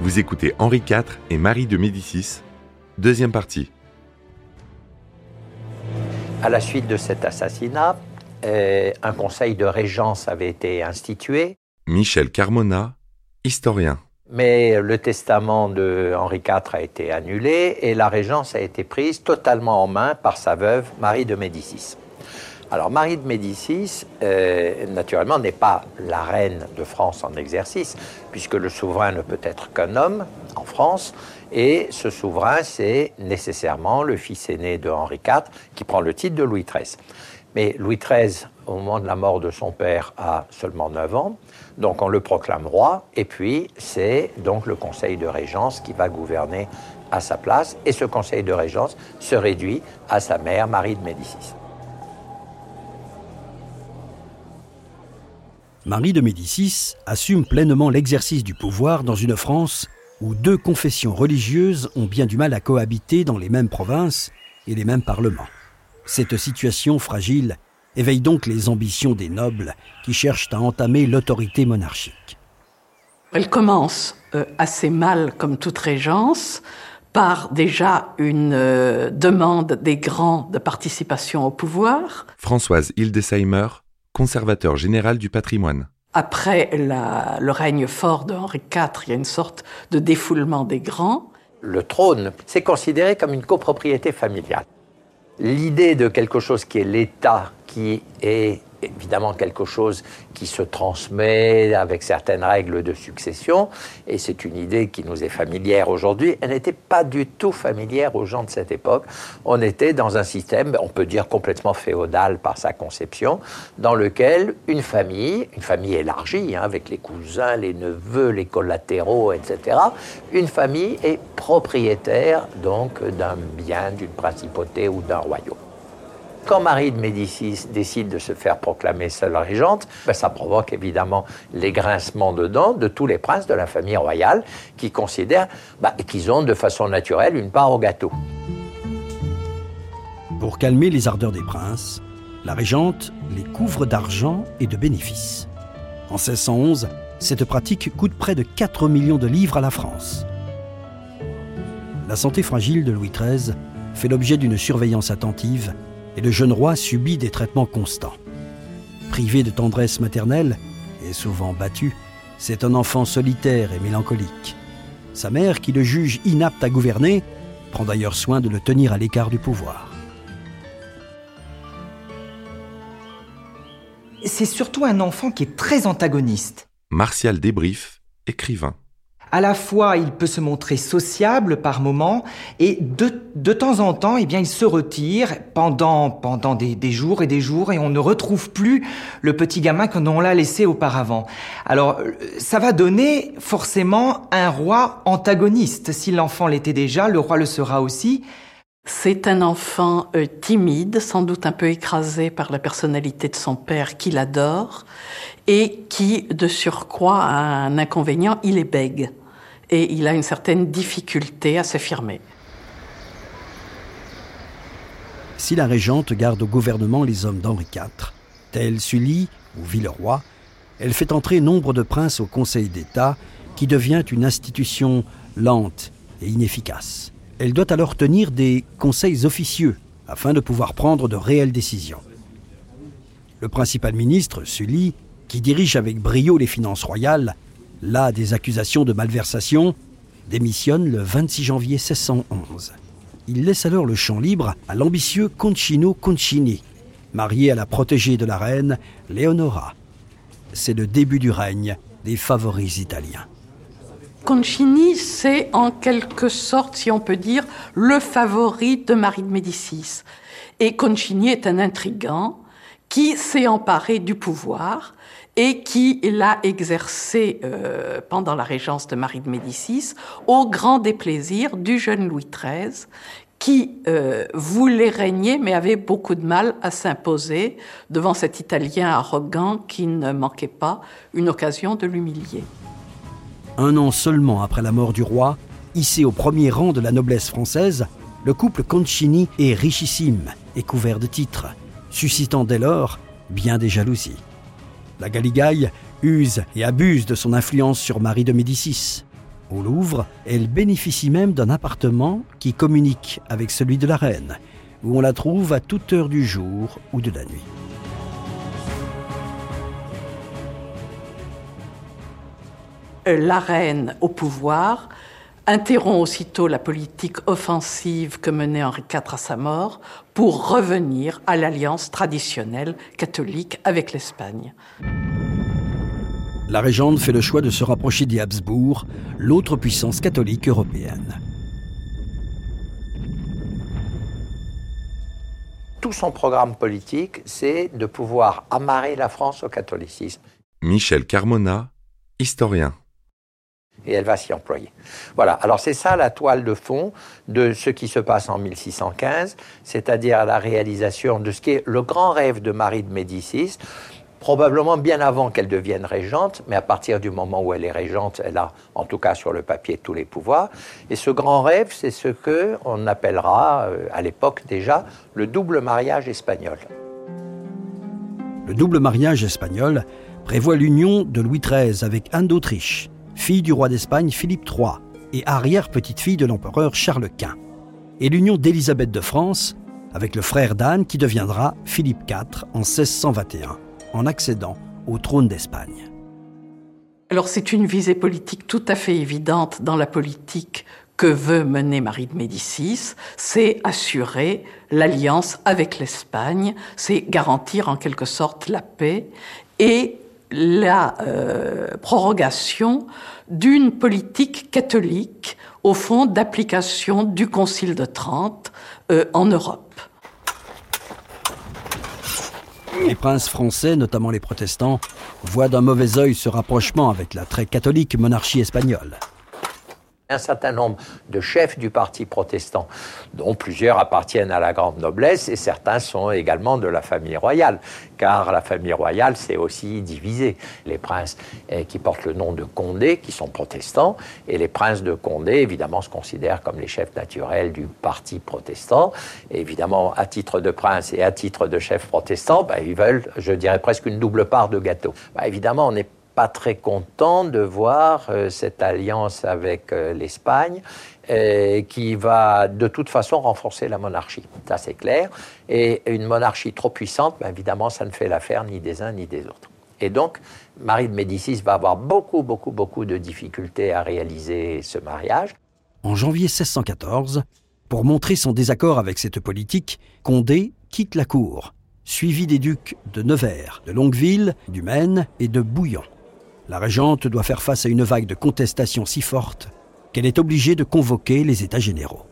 Vous écoutez Henri IV et Marie de Médicis, deuxième partie. À la suite de cet assassinat, euh, un conseil de régence avait été institué. Michel Carmona, historien. Mais le testament de Henri IV a été annulé et la régence a été prise totalement en main par sa veuve Marie de Médicis. Alors Marie de Médicis, euh, naturellement, n'est pas la reine de France en exercice, puisque le souverain ne peut être qu'un homme en France, et ce souverain, c'est nécessairement le fils aîné de Henri IV, qui prend le titre de Louis XIII. Mais Louis XIII, au moment de la mort de son père, a seulement 9 ans, donc on le proclame roi, et puis c'est donc le conseil de régence qui va gouverner à sa place, et ce conseil de régence se réduit à sa mère, Marie de Médicis. Marie de Médicis assume pleinement l'exercice du pouvoir dans une France où deux confessions religieuses ont bien du mal à cohabiter dans les mêmes provinces et les mêmes parlements. Cette situation fragile éveille donc les ambitions des nobles qui cherchent à entamer l'autorité monarchique. Elle commence euh, assez mal, comme toute régence, par déjà une euh, demande des grands de participation au pouvoir. Françoise Hildesheimer, conservateur général du patrimoine. Après le règne fort de Henri IV, il y a une sorte de défoulement des grands. Le trône, c'est considéré comme une copropriété familiale. L'idée de quelque chose qui est l'État, qui est évidemment quelque chose qui se transmet avec certaines règles de succession, et c'est une idée qui nous est familière aujourd'hui. Elle n'était pas du tout familière aux gens de cette époque. On était dans un système, on peut dire complètement féodal par sa conception, dans lequel une famille, une famille élargie, hein, avec les cousins, les neveux, les collatéraux, etc., une famille est propriétaire donc d'un bien, d'une principauté ou d'un royaume. Quand Marie de Médicis décide de se faire proclamer seule régente, ben, ça provoque évidemment les grincements de dents de tous les princes de la famille royale qui considèrent ben, qu'ils ont de façon naturelle une part au gâteau. Pour calmer les ardeurs des princes, la régente les couvre d'argent et de bénéfices. En 1611, cette pratique coûte près de 4 millions de livres à la France. La santé fragile de Louis XIII fait l'objet d'une surveillance attentive et le jeune roi subit des traitements constants. Privé de tendresse maternelle et souvent battu, c'est un enfant solitaire et mélancolique. Sa mère, qui le juge inapte à gouverner, prend d'ailleurs soin de le tenir à l'écart du pouvoir. C'est surtout un enfant qui est très antagoniste. Martial Débrief, écrivain. À la fois, il peut se montrer sociable par moments, et de, de temps en temps, eh bien, il se retire pendant, pendant des, des, jours et des jours, et on ne retrouve plus le petit gamin que l'on l'a laissé auparavant. Alors, ça va donner forcément un roi antagoniste. Si l'enfant l'était déjà, le roi le sera aussi. C'est un enfant euh, timide, sans doute un peu écrasé par la personnalité de son père qu'il adore, et qui, de surcroît, a un inconvénient, il est bègue et il a une certaine difficulté à s'affirmer. Si la régente garde au gouvernement les hommes d'Henri IV, tels Sully ou Villeroy, elle fait entrer nombre de princes au Conseil d'État qui devient une institution lente et inefficace. Elle doit alors tenir des conseils officieux afin de pouvoir prendre de réelles décisions. Le principal ministre, Sully, qui dirige avec brio les finances royales, là des accusations de malversation, démissionne le 26 janvier 1611. Il laisse alors le champ libre à l'ambitieux Concino Concini, marié à la protégée de la reine, Leonora. C'est le début du règne des favoris italiens. Concini, c'est en quelque sorte, si on peut dire, le favori de Marie de Médicis. Et Concini est un intrigant qui s'est emparé du pouvoir et qui l'a exercé euh, pendant la régence de Marie de Médicis au grand déplaisir du jeune Louis XIII qui euh, voulait régner mais avait beaucoup de mal à s'imposer devant cet Italien arrogant qui ne manquait pas une occasion de l'humilier. Un an seulement après la mort du roi, hissé au premier rang de la noblesse française, le couple Concini est richissime et couvert de titres, suscitant dès lors bien des jalousies. La Galigaille use et abuse de son influence sur Marie de Médicis. Au Louvre, elle bénéficie même d'un appartement qui communique avec celui de la reine, où on la trouve à toute heure du jour ou de la nuit. La reine au pouvoir interrompt aussitôt la politique offensive que menait Henri IV à sa mort pour revenir à l'alliance traditionnelle catholique avec l'Espagne. La régente fait le choix de se rapprocher des Habsbourg, l'autre puissance catholique européenne. Tout son programme politique, c'est de pouvoir amarrer la France au catholicisme. Michel Carmona, historien et elle va s'y employer. Voilà, alors c'est ça la toile de fond de ce qui se passe en 1615, c'est-à-dire la réalisation de ce qui est le grand rêve de Marie de Médicis, probablement bien avant qu'elle devienne régente, mais à partir du moment où elle est régente, elle a en tout cas sur le papier tous les pouvoirs. Et ce grand rêve, c'est ce que on appellera euh, à l'époque déjà le double mariage espagnol. Le double mariage espagnol prévoit l'union de Louis XIII avec Anne d'Autriche fille du roi d'Espagne Philippe III et arrière-petite-fille de l'empereur Charles Quint, et l'union d'Élisabeth de France avec le frère d'Anne qui deviendra Philippe IV en 1621, en accédant au trône d'Espagne. Alors c'est une visée politique tout à fait évidente dans la politique que veut mener Marie de Médicis, c'est assurer l'alliance avec l'Espagne, c'est garantir en quelque sorte la paix et la euh, prorogation d'une politique catholique, au fond, d'application du Concile de Trente euh, en Europe. Les princes français, notamment les protestants, voient d'un mauvais œil ce rapprochement avec la très catholique monarchie espagnole un certain nombre de chefs du parti protestant, dont plusieurs appartiennent à la grande noblesse et certains sont également de la famille royale, car la famille royale s'est aussi divisée. Les princes eh, qui portent le nom de Condé, qui sont protestants, et les princes de Condé, évidemment, se considèrent comme les chefs naturels du parti protestant. évidemment, à titre de prince et à titre de chef protestant, ben, ils veulent, je dirais, presque une double part de gâteau. Ben, évidemment, on n'est pas très content de voir euh, cette alliance avec euh, l'Espagne euh, qui va de toute façon renforcer la monarchie. Ça, c'est clair. Et une monarchie trop puissante, ben, évidemment, ça ne fait l'affaire ni des uns ni des autres. Et donc, Marie de Médicis va avoir beaucoup, beaucoup, beaucoup de difficultés à réaliser ce mariage. En janvier 1614, pour montrer son désaccord avec cette politique, Condé quitte la cour, suivi des ducs de Nevers, de Longueville, du Maine et de Bouillon. La régente doit faire face à une vague de contestation si forte qu'elle est obligée de convoquer les États généraux.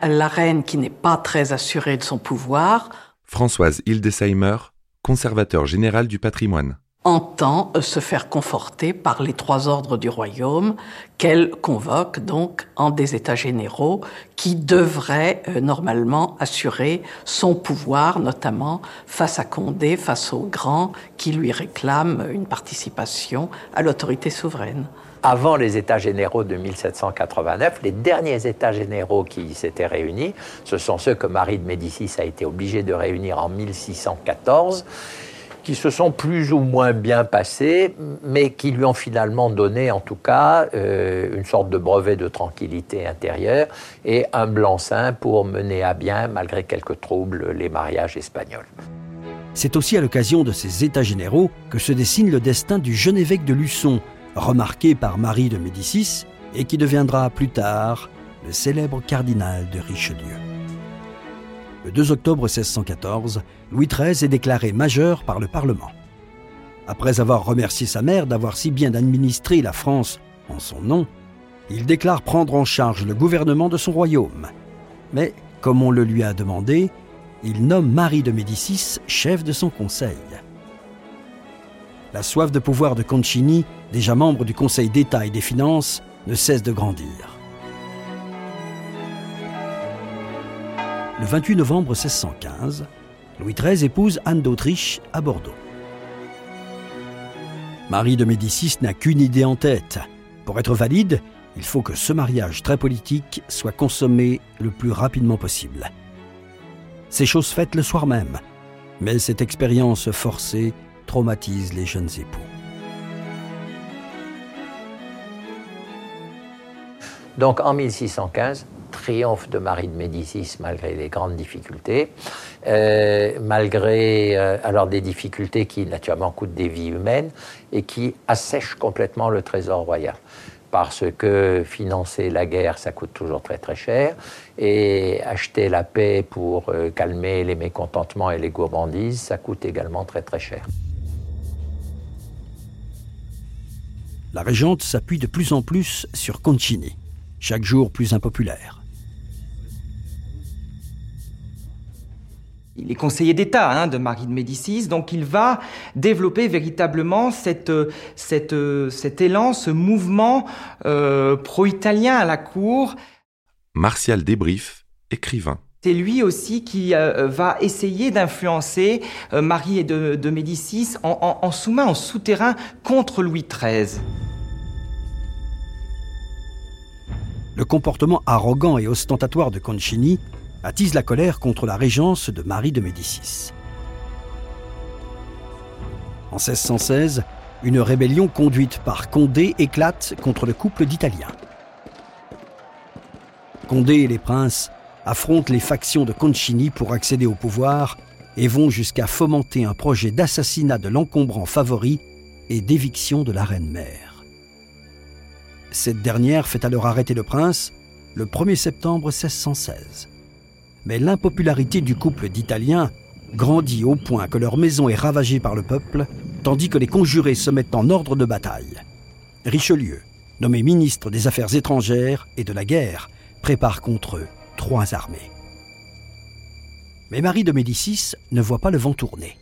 La reine, qui n'est pas très assurée de son pouvoir, Françoise Hildesheimer, conservateur général du patrimoine entend se faire conforter par les trois ordres du royaume qu'elle convoque donc en des états généraux qui devraient euh, normalement assurer son pouvoir, notamment face à Condé, face aux grands qui lui réclament une participation à l'autorité souveraine. Avant les États généraux de 1789, les derniers États généraux qui s'étaient réunis, ce sont ceux que Marie de Médicis a été obligée de réunir en 1614 qui se sont plus ou moins bien passés, mais qui lui ont finalement donné, en tout cas, euh, une sorte de brevet de tranquillité intérieure et un blanc-seing pour mener à bien, malgré quelques troubles, les mariages espagnols. C'est aussi à l'occasion de ces États généraux que se dessine le destin du jeune évêque de Luçon, remarqué par Marie de Médicis et qui deviendra plus tard le célèbre cardinal de Richelieu. Le 2 octobre 1614, Louis XIII est déclaré majeur par le Parlement. Après avoir remercié sa mère d'avoir si bien administré la France en son nom, il déclare prendre en charge le gouvernement de son royaume. Mais, comme on le lui a demandé, il nomme Marie de Médicis chef de son conseil. La soif de pouvoir de Concini, déjà membre du Conseil d'État et des Finances, ne cesse de grandir. Le 28 novembre 1615, Louis XIII épouse Anne d'Autriche à Bordeaux. Marie de Médicis n'a qu'une idée en tête. Pour être valide, il faut que ce mariage très politique soit consommé le plus rapidement possible. C'est chose faite le soir même, mais cette expérience forcée traumatise les jeunes époux. Donc en 1615, triomphe de Marie de Médicis malgré les grandes difficultés, euh, malgré euh, alors des difficultés qui naturellement coûtent des vies humaines et qui assèchent complètement le trésor royal. Parce que financer la guerre, ça coûte toujours très très cher, et acheter la paix pour euh, calmer les mécontentements et les gourmandises, ça coûte également très très cher. La régente s'appuie de plus en plus sur Concini, chaque jour plus impopulaire. Il est conseiller d'État hein, de Marie de Médicis, donc il va développer véritablement cette, cette, cet élan, ce mouvement euh, pro-italien à la cour. Martial Débrief, écrivain. C'est lui aussi qui euh, va essayer d'influencer euh, Marie de, de Médicis en, en, en sous-main, en souterrain contre Louis XIII. Le comportement arrogant et ostentatoire de Concini attise la colère contre la régence de Marie de Médicis. En 1616, une rébellion conduite par Condé éclate contre le couple d'Italiens. Condé et les princes affrontent les factions de Concini pour accéder au pouvoir et vont jusqu'à fomenter un projet d'assassinat de l'encombrant favori et d'éviction de la reine-mère. Cette dernière fait alors arrêter le prince le 1er septembre 1616 mais l'impopularité du couple d'Italiens grandit au point que leur maison est ravagée par le peuple, tandis que les conjurés se mettent en ordre de bataille. Richelieu, nommé ministre des Affaires étrangères et de la guerre, prépare contre eux trois armées. Mais Marie de Médicis ne voit pas le vent tourner.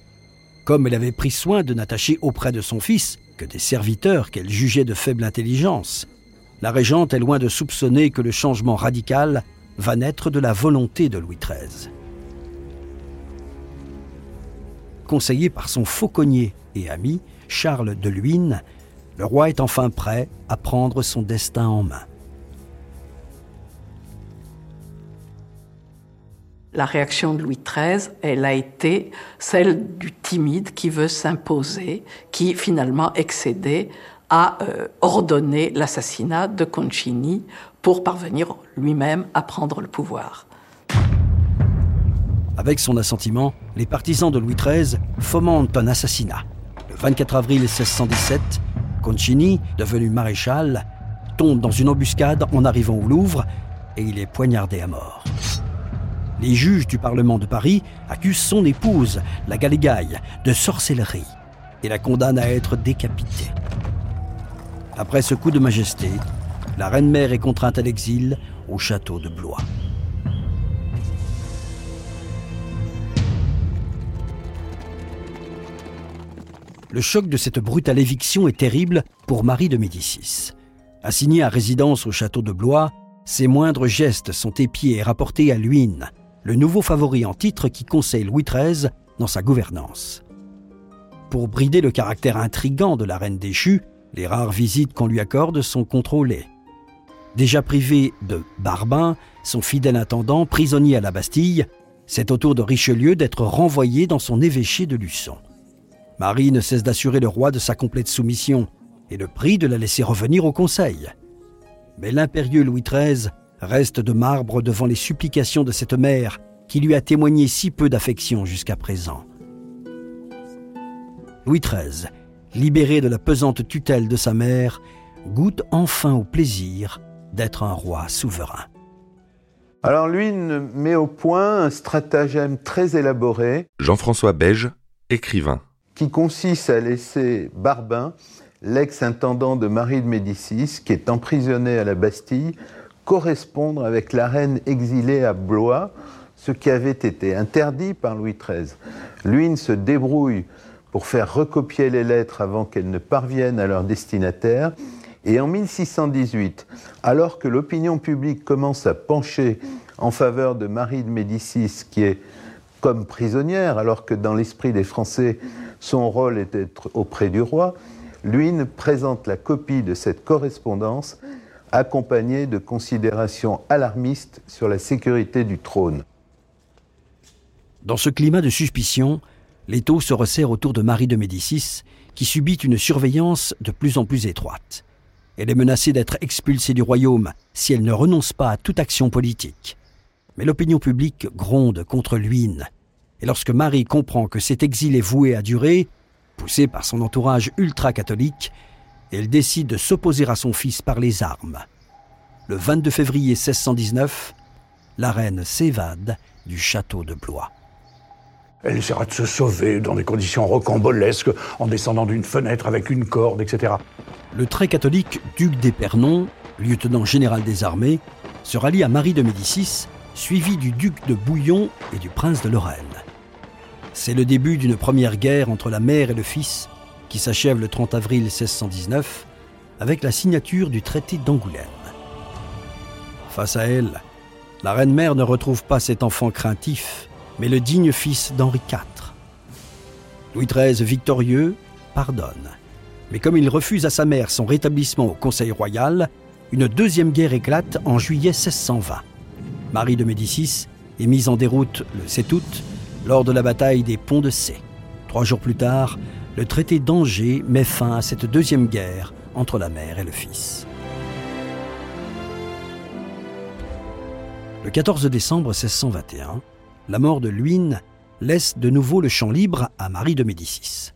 Comme elle avait pris soin de n'attacher auprès de son fils que des serviteurs qu'elle jugeait de faible intelligence, la régente est loin de soupçonner que le changement radical va naître de la volonté de Louis XIII. Conseillé par son fauconnier et ami, Charles de Luynes, le roi est enfin prêt à prendre son destin en main. La réaction de Louis XIII, elle a été celle du timide qui veut s'imposer, qui finalement excédait à euh, ordonner l'assassinat de Concini pour parvenir lui-même à prendre le pouvoir. Avec son assentiment, les partisans de Louis XIII fomentent un assassinat. Le 24 avril 1617, Concini, devenu maréchal, tombe dans une embuscade en arrivant au Louvre et il est poignardé à mort. Les juges du Parlement de Paris accusent son épouse, la Galégaille, de sorcellerie et la condamnent à être décapitée. Après ce coup de majesté, la reine-mère est contrainte à l'exil au château de Blois. Le choc de cette brutale éviction est terrible pour Marie de Médicis. Assignée à résidence au château de Blois, ses moindres gestes sont épiés et rapportés à Luynes, le nouveau favori en titre qui conseille Louis XIII dans sa gouvernance. Pour brider le caractère intrigant de la reine déchue, les rares visites qu'on lui accorde sont contrôlées. Déjà privé de Barbin, son fidèle intendant, prisonnier à la Bastille, c'est au tour de Richelieu d'être renvoyé dans son évêché de Luçon. Marie ne cesse d'assurer le roi de sa complète soumission et le prix de la laisser revenir au Conseil. Mais l'impérieux Louis XIII reste de marbre devant les supplications de cette mère qui lui a témoigné si peu d'affection jusqu'à présent. Louis XIII, libéré de la pesante tutelle de sa mère, goûte enfin au plaisir d'être un roi souverain. Alors lui met au point un stratagème très élaboré. Jean-François Beige, écrivain. Qui consiste à laisser Barbin, l'ex-intendant de Marie de Médicis, qui est emprisonné à la Bastille, correspondre avec la reine exilée à Blois, ce qui avait été interdit par Louis XIII. Luynes se débrouille pour faire recopier les lettres avant qu'elles ne parviennent à leur destinataire et en 1618, alors que l'opinion publique commence à pencher en faveur de Marie de Médicis, qui est comme prisonnière, alors que dans l'esprit des Français, son rôle est d'être auprès du roi, Luynes présente la copie de cette correspondance accompagnée de considérations alarmistes sur la sécurité du trône. Dans ce climat de suspicion, l'étau se resserre autour de Marie de Médicis, qui subit une surveillance de plus en plus étroite. Elle est menacée d'être expulsée du royaume si elle ne renonce pas à toute action politique. Mais l'opinion publique gronde contre Luynes. Et lorsque Marie comprend que cet exil est voué à durer, poussée par son entourage ultra-catholique, elle décide de s'opposer à son fils par les armes. Le 22 février 1619, la reine s'évade du château de Blois. Elle essaiera de se sauver dans des conditions rocambolesques, en descendant d'une fenêtre avec une corde, etc. Le très catholique duc d'Épernon, lieutenant général des armées, se rallie à Marie de Médicis, suivi du duc de Bouillon et du prince de Lorraine. C'est le début d'une première guerre entre la mère et le fils, qui s'achève le 30 avril 1619 avec la signature du traité d'Angoulême. Face à elle, la reine-mère ne retrouve pas cet enfant craintif, mais le digne fils d'Henri IV. Louis XIII, victorieux, pardonne. Mais comme il refuse à sa mère son rétablissement au Conseil royal, une deuxième guerre éclate en juillet 1620. Marie de Médicis est mise en déroute le 7 août lors de la bataille des Ponts de Cé. Trois jours plus tard, le traité d'Angers met fin à cette deuxième guerre entre la mère et le fils. Le 14 décembre 1621, la mort de Luynes laisse de nouveau le champ libre à Marie de Médicis.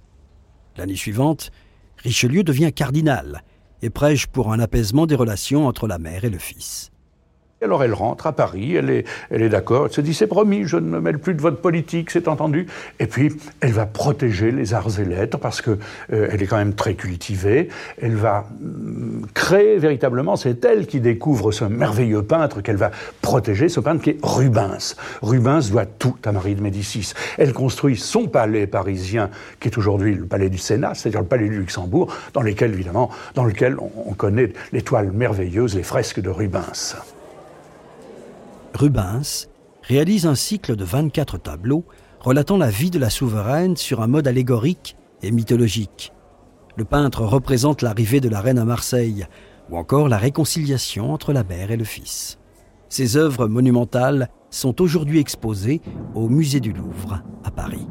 L'année suivante, Richelieu devient cardinal et prêche pour un apaisement des relations entre la mère et le fils. Alors elle rentre à Paris, elle est, elle est d'accord, elle se dit c'est promis, je ne me mêle plus de votre politique, c'est entendu. Et puis elle va protéger les arts et lettres parce que euh, est quand même très cultivée. Elle va mm, créer véritablement, c'est elle qui découvre ce merveilleux peintre qu'elle va protéger, ce peintre qui est Rubens. Rubens doit tout à Marie de Médicis. Elle construit son palais parisien, qui est aujourd'hui le palais du Sénat, c'est-à-dire le palais du Luxembourg, dans lequel évidemment, dans lequel on connaît les toiles merveilleuses, les fresques de Rubens. Rubens réalise un cycle de 24 tableaux relatant la vie de la souveraine sur un mode allégorique et mythologique. Le peintre représente l'arrivée de la reine à Marseille ou encore la réconciliation entre la mère et le fils. Ces œuvres monumentales sont aujourd'hui exposées au musée du Louvre à Paris.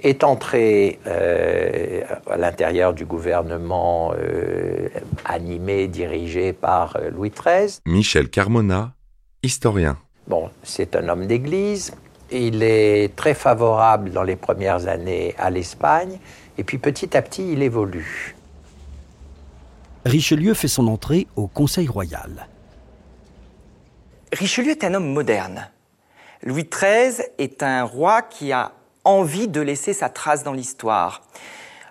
Est entré euh, à l'intérieur du gouvernement euh, animé, dirigé par euh, Louis XIII. Michel Carmona, historien. Bon, c'est un homme d'église. Il est très favorable dans les premières années à l'Espagne. Et puis petit à petit, il évolue. Richelieu fait son entrée au Conseil royal. Richelieu est un homme moderne. Louis XIII est un roi qui a envie de laisser sa trace dans l'histoire.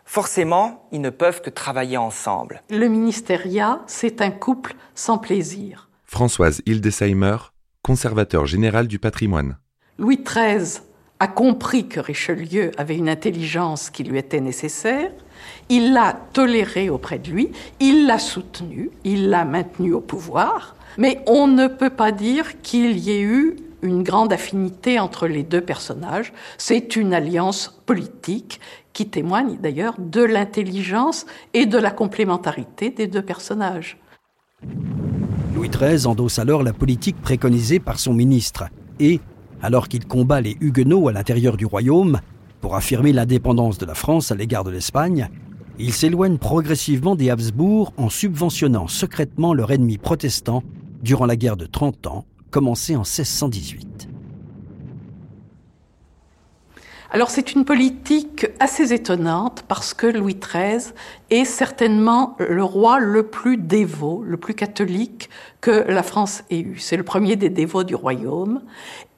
Forcément, ils ne peuvent que travailler ensemble. Le ministériat, c'est un couple sans plaisir. Françoise Hildesheimer, conservateur général du patrimoine. Louis XIII a compris que Richelieu avait une intelligence qui lui était nécessaire. Il l'a toléré auprès de lui, il l'a soutenu, il l'a maintenu au pouvoir. Mais on ne peut pas dire qu'il y ait eu une grande affinité entre les deux personnages. C'est une alliance politique qui témoigne d'ailleurs de l'intelligence et de la complémentarité des deux personnages. Louis XIII endosse alors la politique préconisée par son ministre et, alors qu'il combat les Huguenots à l'intérieur du royaume pour affirmer l'indépendance de la France à l'égard de l'Espagne, il s'éloigne progressivement des Habsbourg en subventionnant secrètement leur ennemi protestant durant la guerre de 30 ans, commencée en 1618. Alors c'est une politique assez étonnante parce que Louis XIII est certainement le roi le plus dévot, le plus catholique que la France ait eu. C'est le premier des dévots du royaume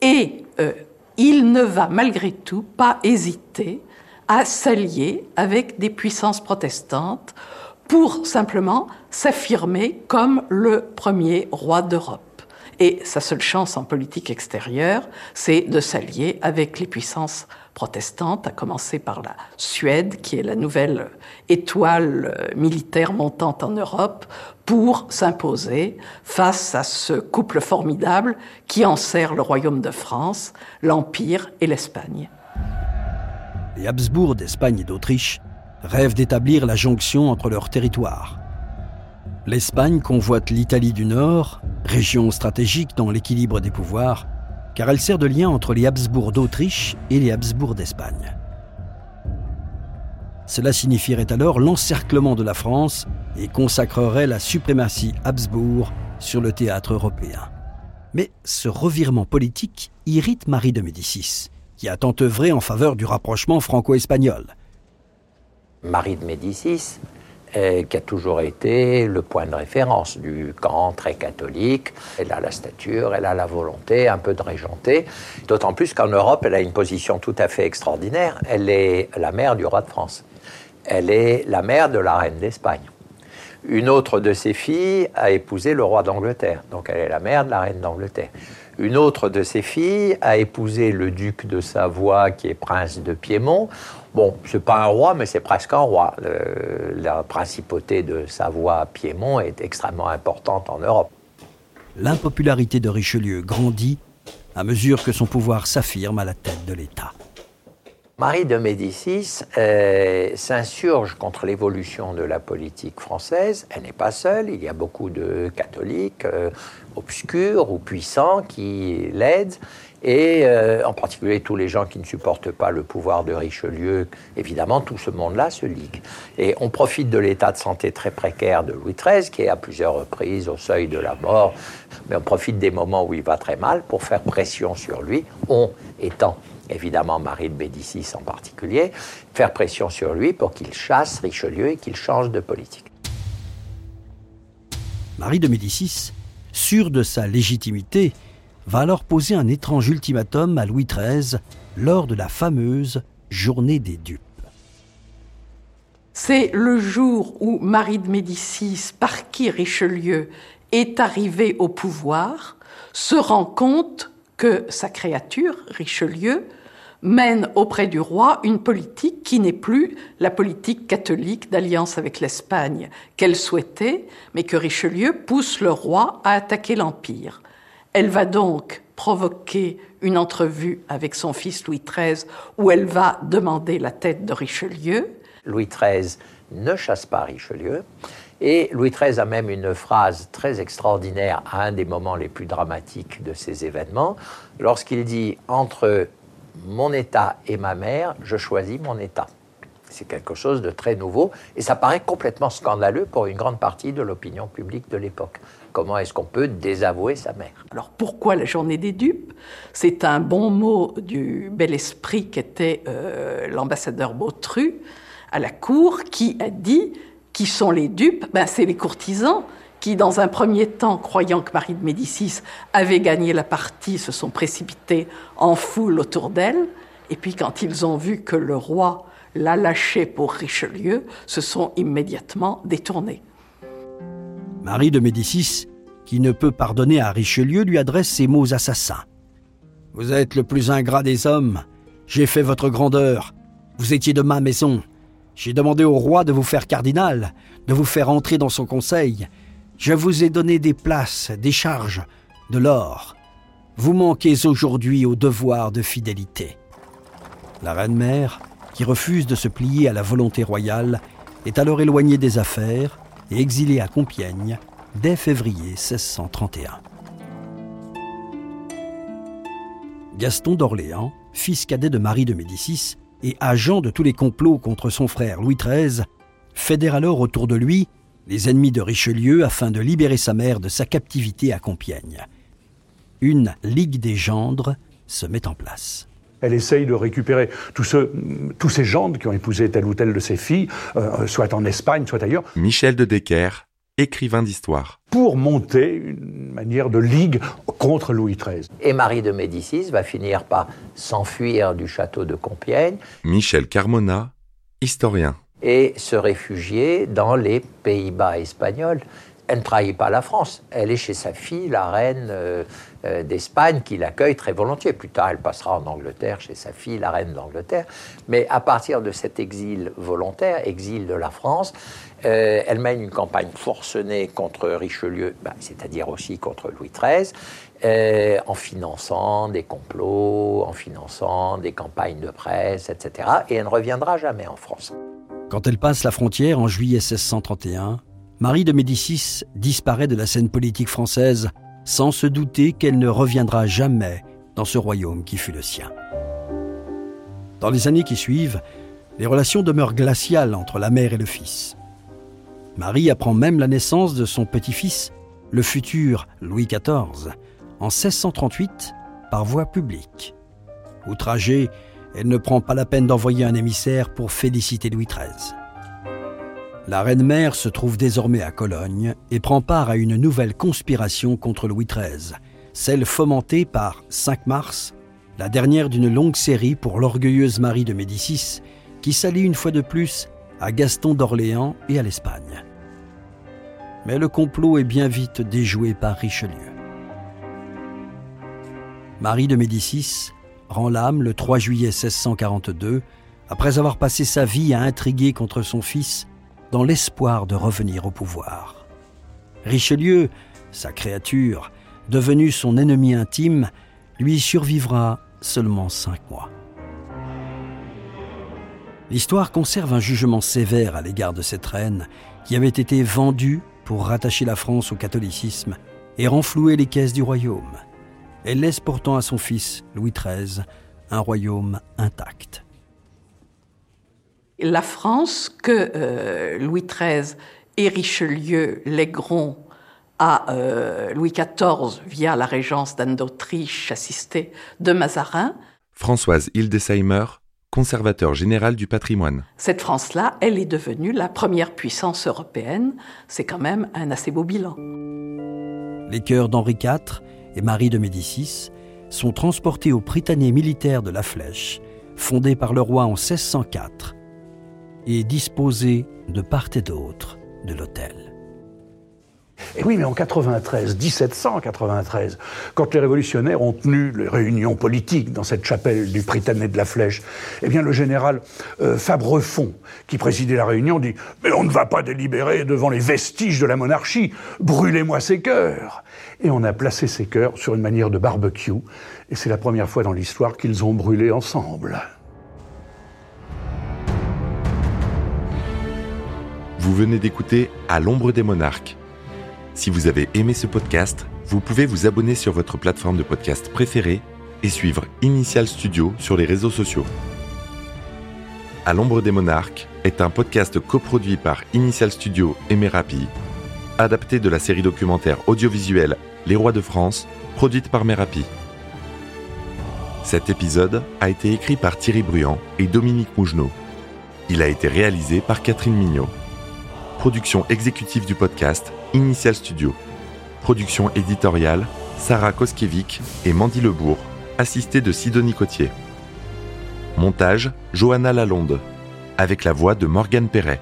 et euh, il ne va malgré tout pas hésiter à s'allier avec des puissances protestantes pour simplement s'affirmer comme le premier roi d'Europe. Et sa seule chance en politique extérieure, c'est de s'allier avec les puissances protestantes, à commencer par la Suède, qui est la nouvelle étoile euh, militaire montante en Europe, pour s'imposer face à ce couple formidable qui enserre le royaume de France, l'Empire et l'Espagne. Les Habsbourg d'Espagne et d'Autriche rêvent d'établir la jonction entre leurs territoires. L'Espagne convoite l'Italie du Nord, région stratégique dans l'équilibre des pouvoirs, car elle sert de lien entre les Habsbourg d'Autriche et les Habsbourg d'Espagne. Cela signifierait alors l'encerclement de la France et consacrerait la suprématie Habsbourg sur le théâtre européen. Mais ce revirement politique irrite Marie de Médicis, qui a tant œuvré en faveur du rapprochement franco-espagnol. Marie de Médicis, euh, qui a toujours été le point de référence du camp très catholique. Elle a la stature, elle a la volonté un peu de régenter, d'autant plus qu'en Europe, elle a une position tout à fait extraordinaire. Elle est la mère du roi de France. Elle est la mère de la reine d'Espagne. Une autre de ses filles a épousé le roi d'Angleterre, donc elle est la mère de la reine d'Angleterre. Une autre de ses filles a épousé le duc de Savoie, qui est prince de Piémont. Bon, c'est pas un roi, mais c'est presque un roi. la principauté de Savoie-Piémont est extrêmement importante en Europe. L'impopularité de Richelieu grandit à mesure que son pouvoir s'affirme à la tête de l'État. Marie de Médicis euh, s'insurge contre l'évolution de la politique française. Elle n'est pas seule, il y a beaucoup de catholiques euh, obscurs ou puissants qui l'aident, et euh, en particulier tous les gens qui ne supportent pas le pouvoir de Richelieu. Évidemment, tout ce monde-là se ligue. Et on profite de l'état de santé très précaire de Louis XIII, qui est à plusieurs reprises au seuil de la mort, mais on profite des moments où il va très mal pour faire pression sur lui, on étant évidemment Marie de Médicis en particulier, faire pression sur lui pour qu'il chasse Richelieu et qu'il change de politique. Marie de Médicis, sûre de sa légitimité, va alors poser un étrange ultimatum à Louis XIII lors de la fameuse Journée des dupes. C'est le jour où Marie de Médicis, par qui Richelieu est arrivé au pouvoir, se rend compte que sa créature, Richelieu, mène auprès du roi une politique qui n'est plus la politique catholique d'alliance avec l'Espagne qu'elle souhaitait, mais que Richelieu pousse le roi à attaquer l'Empire. Elle va donc provoquer une entrevue avec son fils Louis XIII où elle va demander la tête de Richelieu. Louis XIII ne chasse pas Richelieu. Et Louis XIII a même une phrase très extraordinaire à un des moments les plus dramatiques de ces événements, lorsqu'il dit Entre mon État et ma mère, je choisis mon État. C'est quelque chose de très nouveau et ça paraît complètement scandaleux pour une grande partie de l'opinion publique de l'époque. Comment est-ce qu'on peut désavouer sa mère? Alors pourquoi la journée des dupes? C'est un bon mot du bel esprit qu'était euh, l'ambassadeur Bautru à la cour qui a dit qui sont les dupes? Ben, C'est les courtisans qui, dans un premier temps, croyant que Marie de Médicis avait gagné la partie, se sont précipités en foule autour d'elle. Et puis, quand ils ont vu que le roi l'a lâché pour Richelieu, se sont immédiatement détournés. Marie de Médicis, qui ne peut pardonner à Richelieu, lui adresse ces mots assassins. Vous êtes le plus ingrat des hommes. J'ai fait votre grandeur. Vous étiez de ma maison. J'ai demandé au roi de vous faire cardinal, de vous faire entrer dans son conseil, je vous ai donné des places, des charges, de l'or. Vous manquez aujourd'hui au devoir de fidélité. La reine-mère, qui refuse de se plier à la volonté royale, est alors éloignée des affaires et exilée à Compiègne dès février 1631. Gaston d'Orléans, fils cadet de Marie de Médicis et agent de tous les complots contre son frère Louis XIII, fédère alors autour de lui les ennemis de Richelieu afin de libérer sa mère de sa captivité à Compiègne. Une Ligue des gendres se met en place. Elle essaye de récupérer tous, ces gendres qui ont épousé telle ou telle de ses filles, euh, soit en Espagne, soit ailleurs. Michel de Decker, écrivain d'histoire. Pour monter une manière de ligue contre Louis XIII. Et Marie de Médicis va finir par s'enfuir du château de Compiègne. Michel Carmona, historien et se réfugier dans les Pays-Bas espagnols. Elle ne trahit pas la France. Elle est chez sa fille, la reine euh, euh, d'Espagne, qui l'accueille très volontiers. Plus tard, elle passera en Angleterre chez sa fille, la reine d'Angleterre. Mais à partir de cet exil volontaire, exil de la France, euh, elle mène une campagne forcenée contre Richelieu, bah, c'est-à-dire aussi contre Louis XIII, en finançant des complots, en finançant des campagnes de presse, etc. Et elle ne reviendra jamais en France. Quand elle passe la frontière en juillet 1631, Marie de Médicis disparaît de la scène politique française sans se douter qu'elle ne reviendra jamais dans ce royaume qui fut le sien. Dans les années qui suivent, les relations demeurent glaciales entre la mère et le fils. Marie apprend même la naissance de son petit-fils, le futur Louis XIV, en 1638 par voie publique. Outragée, elle ne prend pas la peine d'envoyer un émissaire pour féliciter Louis XIII. La reine-mère se trouve désormais à Cologne et prend part à une nouvelle conspiration contre Louis XIII, celle fomentée par 5 mars, la dernière d'une longue série pour l'orgueilleuse Marie de Médicis, qui s'allie une fois de plus à Gaston d'Orléans et à l'Espagne. Mais le complot est bien vite déjoué par Richelieu. Marie de Médicis rend l'âme le 3 juillet 1642, après avoir passé sa vie à intriguer contre son fils dans l'espoir de revenir au pouvoir. Richelieu, sa créature, devenu son ennemi intime, lui survivra seulement cinq mois. L'histoire conserve un jugement sévère à l'égard de cette reine qui avait été vendue pour rattacher la France au catholicisme et renflouer les caisses du royaume. Elle laisse pourtant à son fils, Louis XIII, un royaume intact. La France que euh, Louis XIII et Richelieu légueront à euh, Louis XIV via la régence d'Anne d'Autriche assistée de Mazarin. Françoise Hildesheimer, conservateur général du patrimoine. Cette France-là, elle est devenue la première puissance européenne. C'est quand même un assez beau bilan. Les cœurs d'Henri IV et Marie de Médicis sont transportés au Prytanée militaire de la Flèche, fondé par le roi en 1604, et disposés de part et d'autre de l'hôtel. Et oui, mais en 93, 1793, quand les révolutionnaires ont tenu les réunions politiques dans cette chapelle du Prytanée de la Flèche, eh bien le général euh, Fabrefond, qui présidait la réunion, dit Mais on ne va pas délibérer devant les vestiges de la monarchie, brûlez-moi ces cœurs Et on a placé ces cœurs sur une manière de barbecue, et c'est la première fois dans l'histoire qu'ils ont brûlé ensemble. Vous venez d'écouter À l'ombre des monarques si vous avez aimé ce podcast, vous pouvez vous abonner sur votre plateforme de podcast préférée et suivre Initial Studio sur les réseaux sociaux. À l'ombre des monarques est un podcast coproduit par Initial Studio et Merapi, adapté de la série documentaire audiovisuelle Les Rois de France, produite par Merapi. Cet épisode a été écrit par Thierry Bruand et Dominique Mougenot. Il a été réalisé par Catherine Mignot. Production exécutive du podcast Initial Studio. Production éditoriale Sarah Koskiewicz et Mandy Lebourg, assistée de Sidonie Cotier. Montage Johanna Lalonde, avec la voix de Morgane Perret.